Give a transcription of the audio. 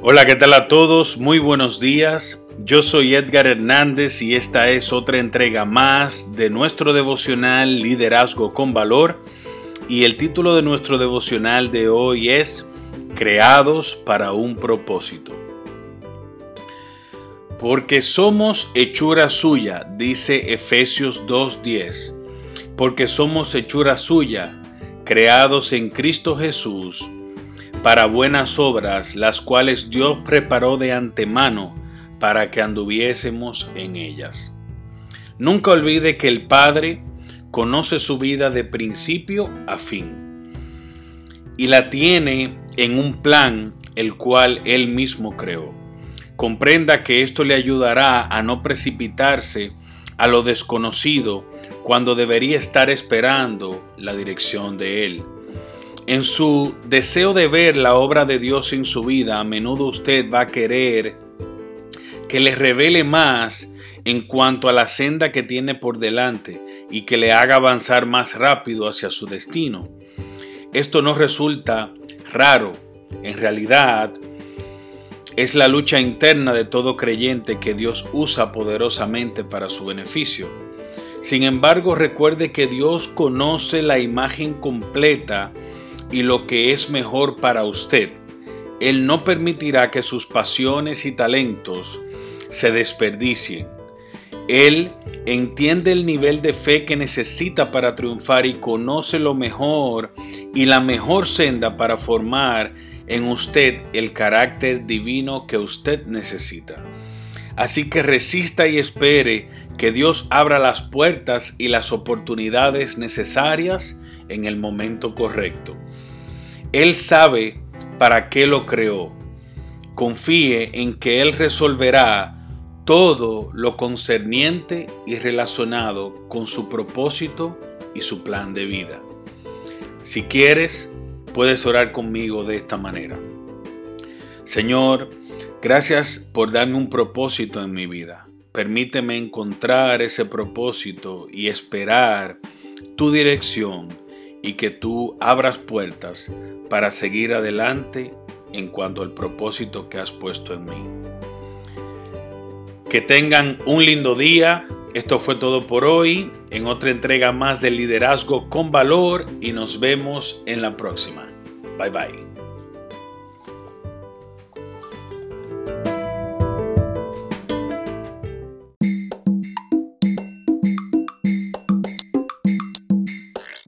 Hola, ¿qué tal a todos? Muy buenos días. Yo soy Edgar Hernández y esta es otra entrega más de nuestro devocional Liderazgo con Valor. Y el título de nuestro devocional de hoy es Creados para un propósito. Porque somos hechura suya, dice Efesios 2.10. Porque somos hechura suya, creados en Cristo Jesús para buenas obras, las cuales Dios preparó de antemano para que anduviésemos en ellas. Nunca olvide que el Padre conoce su vida de principio a fin y la tiene en un plan el cual Él mismo creó. Comprenda que esto le ayudará a no precipitarse a lo desconocido cuando debería estar esperando la dirección de Él. En su deseo de ver la obra de Dios en su vida, a menudo usted va a querer que le revele más en cuanto a la senda que tiene por delante y que le haga avanzar más rápido hacia su destino. Esto no resulta raro, en realidad es la lucha interna de todo creyente que Dios usa poderosamente para su beneficio. Sin embargo, recuerde que Dios conoce la imagen completa y lo que es mejor para usted. Él no permitirá que sus pasiones y talentos se desperdicien. Él entiende el nivel de fe que necesita para triunfar y conoce lo mejor y la mejor senda para formar en usted el carácter divino que usted necesita. Así que resista y espere que Dios abra las puertas y las oportunidades necesarias en el momento correcto. Él sabe para qué lo creó. Confíe en que Él resolverá todo lo concerniente y relacionado con su propósito y su plan de vida. Si quieres, puedes orar conmigo de esta manera. Señor, gracias por darme un propósito en mi vida. Permíteme encontrar ese propósito y esperar tu dirección y que tú abras puertas para seguir adelante en cuanto al propósito que has puesto en mí. Que tengan un lindo día. Esto fue todo por hoy en otra entrega más de liderazgo con valor y nos vemos en la próxima. Bye bye.